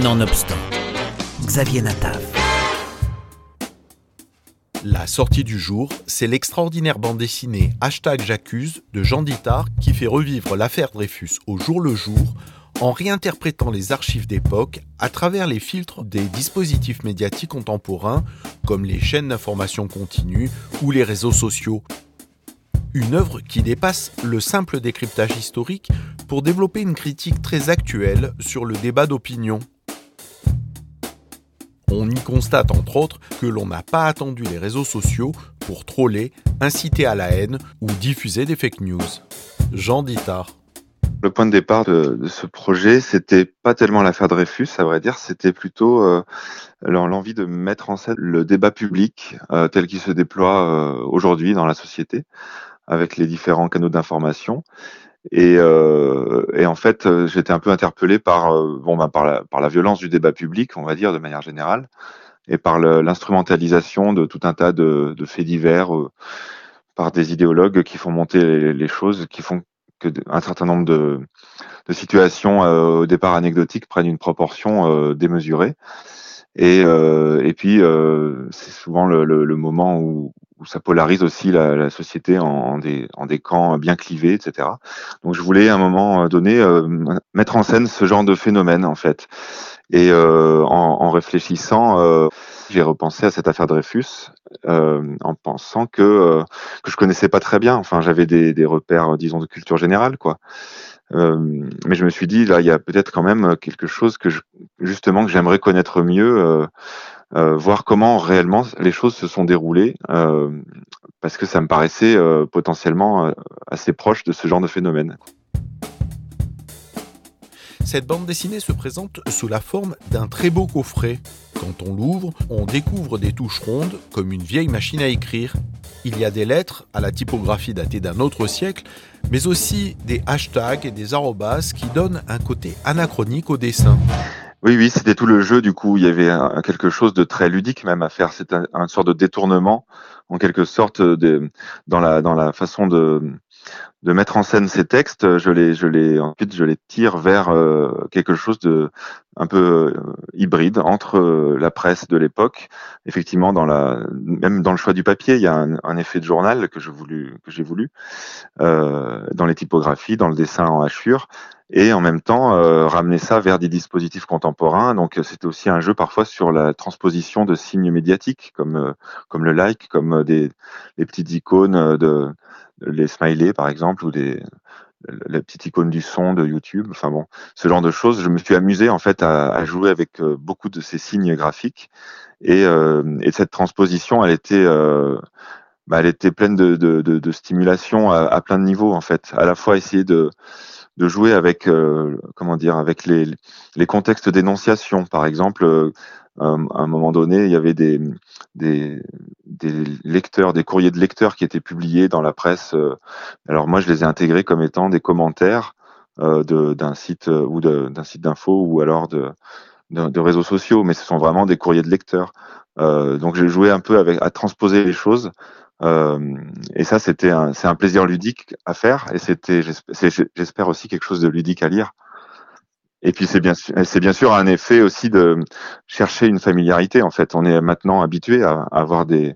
Nonobstant, Xavier Natav. La sortie du jour, c'est l'extraordinaire bande dessinée Hashtag J'accuse de Jean Dittard qui fait revivre l'affaire Dreyfus au jour le jour en réinterprétant les archives d'époque à travers les filtres des dispositifs médiatiques contemporains comme les chaînes d'information continue ou les réseaux sociaux. Une œuvre qui dépasse le simple décryptage historique pour développer une critique très actuelle sur le débat d'opinion. On y constate entre autres que l'on n'a pas attendu les réseaux sociaux pour troller, inciter à la haine ou diffuser des fake news. Jean Dittard. Le point de départ de, ce projet, c'était pas tellement l'affaire Dreyfus, à vrai dire, c'était plutôt euh, l'envie de mettre en scène le débat public euh, tel qu'il se déploie euh, aujourd'hui dans la société, avec les différents canaux d'information. Et, et, en fait, j'étais un peu interpellé par, bon, ben, par, la, par la violence du débat public, on va dire, de manière générale, et par l'instrumentalisation de tout un tas de, de faits divers par des idéologues qui font monter les, choses, qui font un certain nombre de, situations euh, au départ anecdotiques prennent une proportion euh, démesurée. Et, euh, et puis, c'est souvent le, moment où, ça polarise aussi la, société en, des, en des camps bien clivés, etc. Donc, je voulais à un moment donné mettre en scène ce genre de phénomène, en fait. Et en, en, réfléchissant, j'ai repensé à cette affaire Dreyfus euh, en pensant que euh, que je connaissais pas très bien. Enfin, j'avais des, des repères, disons, de culture générale, quoi. Euh, mais je me suis dit là, il y a peut-être quand même quelque chose que je, justement que j'aimerais connaître mieux, voir comment réellement les choses se sont déroulées, parce que ça me paraissait potentiellement assez proche de ce genre de phénomène. Cette bande dessinée se présente sous la forme d'un très beau coffret. Quand on l'ouvre, on découvre des touches rondes comme une vieille machine à écrire. Il y a des lettres à la typographie datée d'un autre siècle, mais aussi des hashtags et des arrobas qui donnent un côté anachronique au dessin. Oui, oui, c'était tout le jeu. Du coup, il y avait quelque chose de très ludique même à faire. C'est un, un, sorte de détournement, en quelque sorte, la dans la façon de de mettre en scène ces textes, je les, ensuite, je les tire vers euh, quelque chose de un peu euh, hybride entre euh, la presse de l'époque. Effectivement, dans la, même dans le choix du papier, il y a un, effet de journal que j'ai voulu, dans les typographies, dans le dessin en hachure, et en même temps ramener ça vers des dispositifs contemporains. Donc, c'était aussi un jeu parfois sur la transposition de signes médiatiques, comme comme le like, comme des les petites icônes de les smileys par exemple ou des la petite icône du son de YouTube, enfin bon, ce genre de choses. Je me suis amusé en fait à, jouer avec euh, beaucoup de ces signes graphiques et, euh, et cette transposition, elle était, euh, bah, elle était pleine de, de, de, de stimulation à, à, plein de niveaux en fait. À la fois essayer de de jouer avec comment dire avec les, les contextes d'énonciation par exemple à un moment donné, il y avait des, des, des, lecteurs, des courriers de lecteurs qui étaient publiés dans la presse. Euh. Alors moi, je les ai intégrés comme étant des commentaires euh, d'un site euh, ou d'un site d'info ou alors de, de, réseaux sociaux, mais ce sont vraiment des courriers de lecteurs. Euh, donc j'ai joué un peu avec à transposer les choses. Euh, et ça, c'était c'est un plaisir ludique à faire, et c'était, j'espère aussi quelque chose de ludique à lire. Et puis c'est bien, c'est bien sûr un effet aussi de chercher une familiarité. En fait, on est maintenant habitué à, avoir des,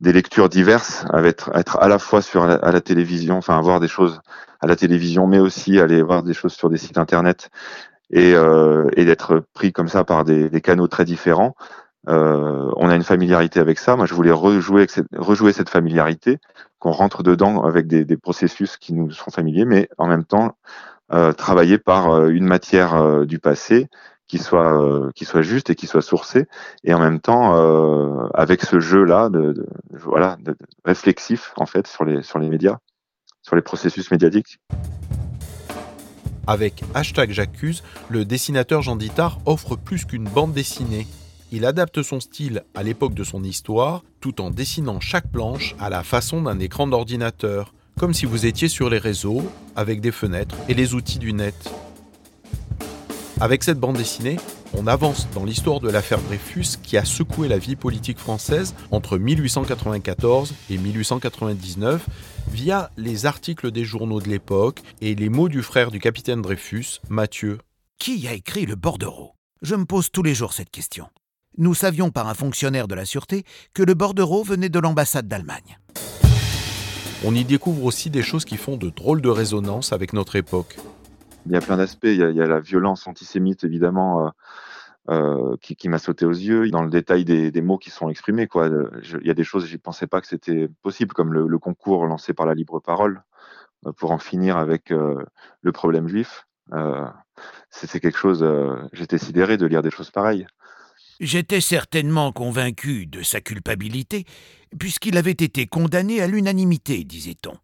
des lectures diverses, à être, à la fois sur la, à la télévision, enfin avoir des choses à la télévision, mais aussi aller voir des choses sur des sites internet et, euh, et d'être pris comme ça par des, des canaux très différents. Euh, on a une familiarité avec ça. Moi, je voulais rejouer, cette, familiarité, qu'on rentre dedans avec des, processus qui nous sont familiers, mais en même temps euh, travailler par euh, une matière du passé qui soit juste et qui soit sourcée et en même temps avec ce jeu là de, voilà réflexif en fait sur les sur les médias sur les processus médiatiques avec hashtag J'accuse, le dessinateur Jean Dittard offre plus qu'une bande dessinée. Il adapte son style à l'époque de son histoire, tout en dessinant chaque planche à la façon d'un écran d'ordinateur comme si vous étiez sur les réseaux, avec des fenêtres et les outils du net. Avec cette bande dessinée, on avance dans l'histoire de l'affaire Dreyfus qui a secoué la vie politique française entre 1894 et 1899 via les articles des journaux de l'époque et les mots du frère du capitaine Dreyfus, Mathieu. Qui a écrit le bordereau? Je me pose tous les jours cette question. Nous savions par un fonctionnaire de la sûreté que le bordereau venait de l'ambassade d'Allemagne. On y découvre aussi des choses qui font de drôles de résonance avec notre époque. Il y a plein d'aspects. Il, y a la violence antisémite, évidemment, euh, euh, qui, m'a sauté aux yeux. Dans le détail des, mots qui sont exprimés, quoi. il y a des choses, je ne pensais pas que c'était possible, comme le, concours lancé par la libre parole euh, pour en finir avec le problème juif. c'est quelque chose. J'étais sidéré de lire des choses pareilles. J'étais certainement convaincu de sa culpabilité, puisqu'il avait été condamné à l'unanimité, disait-on,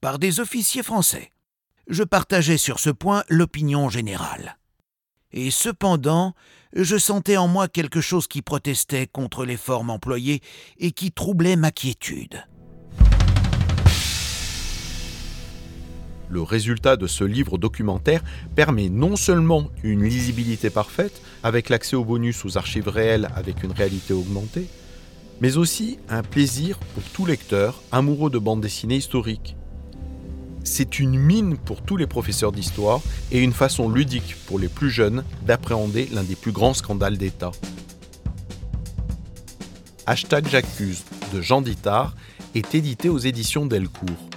par des officiers français. Je partageais sur ce point l'opinion générale. Et cependant, je sentais en moi quelque chose qui protestait contre les formes employées et qui troublait ma quiétude. Le résultat de ce livre documentaire permet non seulement une lisibilité parfaite, avec l'accès aux bonus aux archives réelles avec une réalité augmentée, mais aussi un plaisir pour tout lecteur amoureux de bande dessinée historique. C'est une mine pour tous les professeurs d'histoire et une façon ludique pour les plus jeunes d'appréhender l'un des plus grands scandales d'État. Hashtag J'accuse de Jean Dittard est édité aux éditions Delcourt.